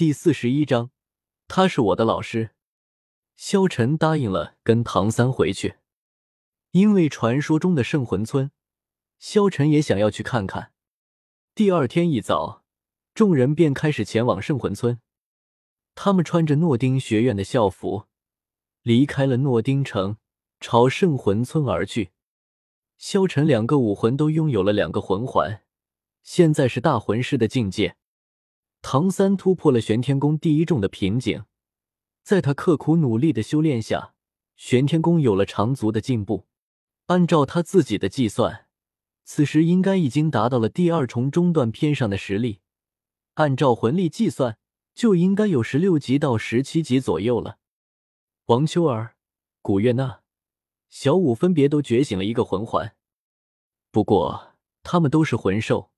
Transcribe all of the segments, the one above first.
第四十一章，他是我的老师。萧晨答应了跟唐三回去，因为传说中的圣魂村，萧晨也想要去看看。第二天一早，众人便开始前往圣魂村。他们穿着诺丁学院的校服，离开了诺丁城，朝圣魂村而去。萧晨两个武魂都拥有了两个魂环，现在是大魂师的境界。唐三突破了玄天宫第一重的瓶颈。在他刻苦努力的修炼下，玄天功有了长足的进步。按照他自己的计算，此时应该已经达到了第二重中段偏上的实力。按照魂力计算，就应该有十六级到十七级左右了。王秋儿、古月娜、小舞分别都觉醒了一个魂环，不过他们都是魂兽，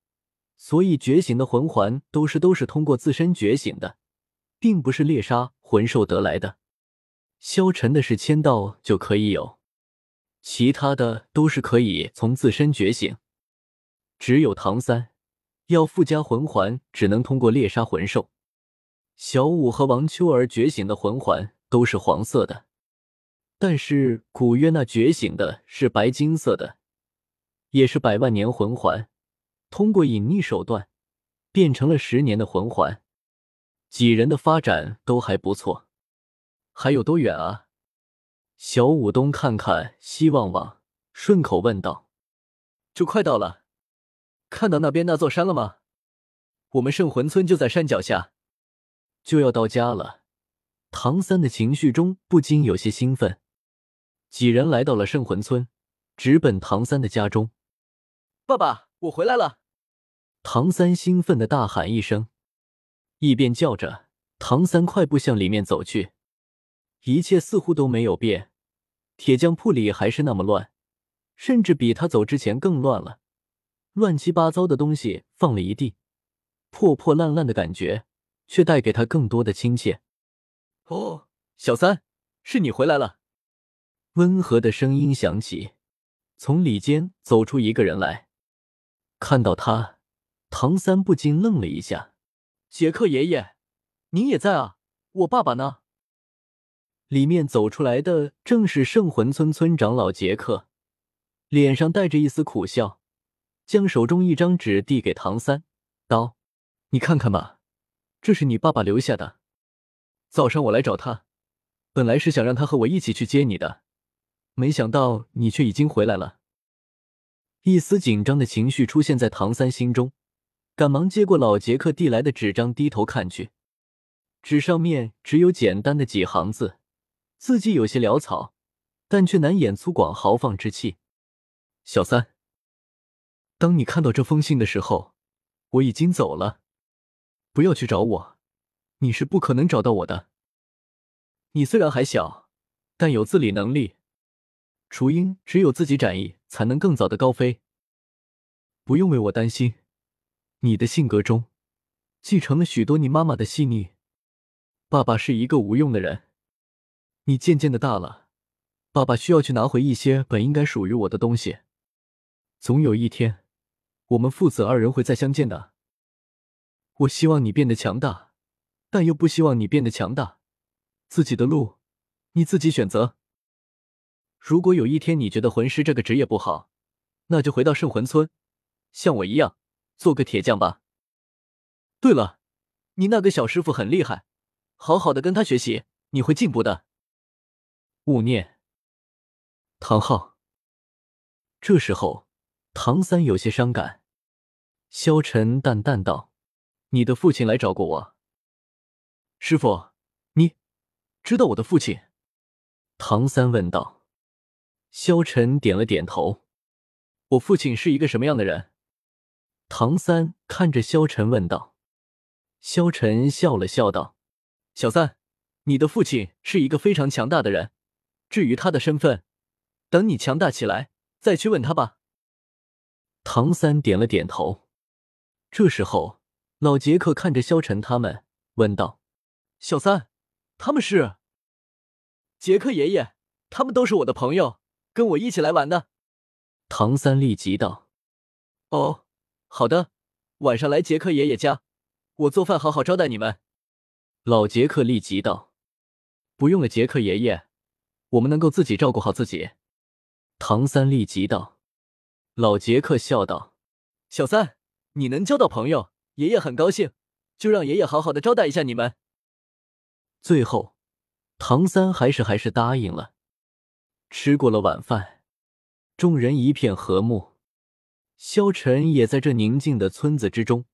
所以觉醒的魂环都是都是通过自身觉醒的。并不是猎杀魂兽得来的，消沉的是签到就可以有，其他的都是可以从自身觉醒。只有唐三要附加魂环，只能通过猎杀魂兽。小舞和王秋儿觉醒的魂环都是黄色的，但是古月娜觉醒的是白金色的，也是百万年魂环，通过隐匿手段变成了十年的魂环。几人的发展都还不错，还有多远啊？小舞东看看西望望，顺口问道：“就快到了，看到那边那座山了吗？我们圣魂村就在山脚下，就要到家了。”唐三的情绪中不禁有些兴奋。几人来到了圣魂村，直奔唐三的家中。爸爸，我回来了！唐三兴奋的大喊一声。一边叫着，唐三快步向里面走去。一切似乎都没有变，铁匠铺里还是那么乱，甚至比他走之前更乱了。乱七八糟的东西放了一地，破破烂烂的感觉，却带给他更多的亲切。哦，小三，是你回来了！温和的声音响起，从里间走出一个人来。看到他，唐三不禁愣了一下。杰克爷爷，您也在啊？我爸爸呢？里面走出来的正是圣魂村村长老杰克，脸上带着一丝苦笑，将手中一张纸递给唐三，道：“你看看吧，这是你爸爸留下的。早上我来找他，本来是想让他和我一起去接你的，没想到你却已经回来了。”一丝紧张的情绪出现在唐三心中。赶忙接过老杰克递来的纸张，低头看去，纸上面只有简单的几行字，字迹有些潦草，但却难掩粗犷豪放之气。小三，当你看到这封信的时候，我已经走了，不要去找我，你是不可能找到我的。你虽然还小，但有自理能力，雏鹰只有自己展翼，才能更早的高飞。不用为我担心。你的性格中，继承了许多你妈妈的细腻。爸爸是一个无用的人，你渐渐的大了，爸爸需要去拿回一些本应该属于我的东西。总有一天，我们父子二人会再相见的。我希望你变得强大，但又不希望你变得强大。自己的路，你自己选择。如果有一天你觉得魂师这个职业不好，那就回到圣魂村，像我一样。做个铁匠吧。对了，你那个小师傅很厉害，好好的跟他学习，你会进步的。勿念，唐昊。这时候，唐三有些伤感。萧晨淡淡道：“你的父亲来找过我。”师傅，你知道我的父亲？唐三问道。萧晨点了点头：“我父亲是一个什么样的人？”唐三看着萧晨问道：“萧晨笑了笑道，小三，你的父亲是一个非常强大的人。至于他的身份，等你强大起来再去问他吧。”唐三点了点头。这时候，老杰克看着萧晨他们问道：“小三，他们是？”杰克爷爷，他们都是我的朋友，跟我一起来玩的。唐三立即道：“哦。”好的，晚上来杰克爷爷家，我做饭好好招待你们。老杰克立即道：“不用了，杰克爷爷，我们能够自己照顾好自己。”唐三立即道。老杰克笑道：“小三，你能交到朋友，爷爷很高兴，就让爷爷好好的招待一下你们。”最后，唐三还是还是答应了。吃过了晚饭，众人一片和睦，萧晨也在这宁静的村子之中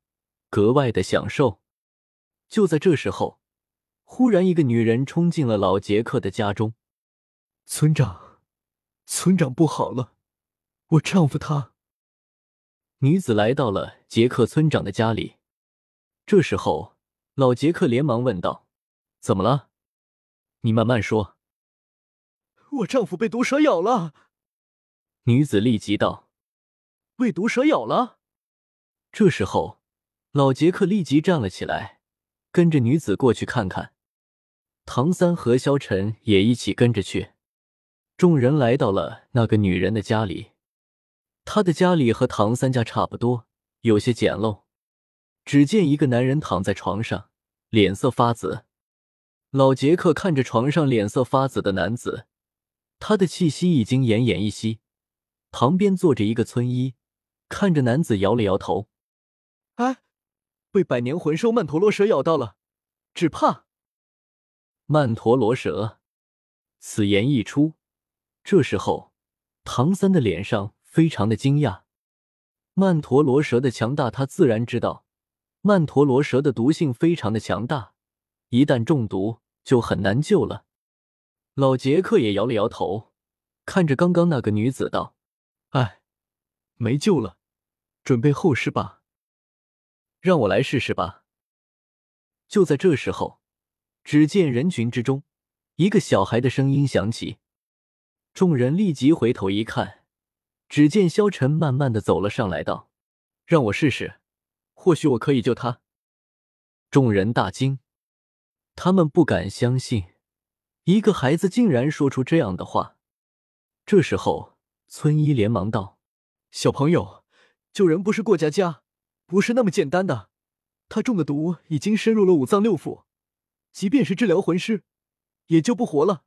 格外的享受。就在这时候，忽然一个女人冲进了老杰克的家中。村长，村长不好了，我丈夫他。女子来到了杰克村长的家里。这时候，老杰克连忙问道：“怎么了？你慢慢说。”我丈夫被毒蛇咬了。女子立即道：“被毒蛇咬了。”这时候，老杰克立即站了起来。跟着女子过去看看，唐三和萧晨也一起跟着去。众人来到了那个女人的家里，她的家里和唐三家差不多，有些简陋。只见一个男人躺在床上，脸色发紫。老杰克看着床上脸色发紫的男子，他的气息已经奄奄一息。旁边坐着一个村医，看着男子摇了摇头：“哎。”被百年魂兽曼陀罗蛇咬到了，只怕曼陀罗蛇。此言一出，这时候唐三的脸上非常的惊讶。曼陀罗蛇的强大，他自然知道。曼陀罗蛇的毒性非常的强大，一旦中毒就很难救了。老杰克也摇了摇头，看着刚刚那个女子道：“哎，没救了，准备后事吧。”让我来试试吧。就在这时候，只见人群之中，一个小孩的声音响起，众人立即回头一看，只见萧晨慢慢的走了上来，道：“让我试试，或许我可以救他。”众人大惊，他们不敢相信，一个孩子竟然说出这样的话。这时候，村医连忙道：“小朋友，救人不是过家家。”不是那么简单的，他中的毒已经深入了五脏六腑，即便是治疗魂师，也救不活了。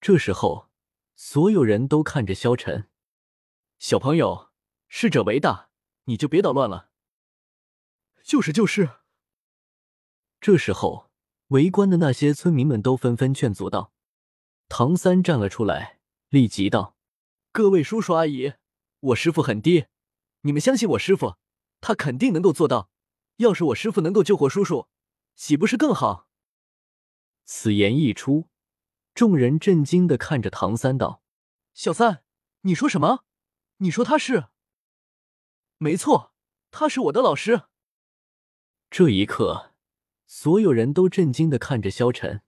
这时候，所有人都看着萧晨，小朋友，逝者为大，你就别捣乱了。就是就是。这时候，围观的那些村民们都纷纷劝阻道：“唐三站了出来，立即道：各位叔叔阿姨，我师傅很低，你们相信我师傅。”他肯定能够做到。要是我师傅能够救活叔叔，岂不是更好？此言一出，众人震惊的看着唐三道：“小三，你说什么？你说他是？没错，他是我的老师。”这一刻，所有人都震惊的看着萧晨。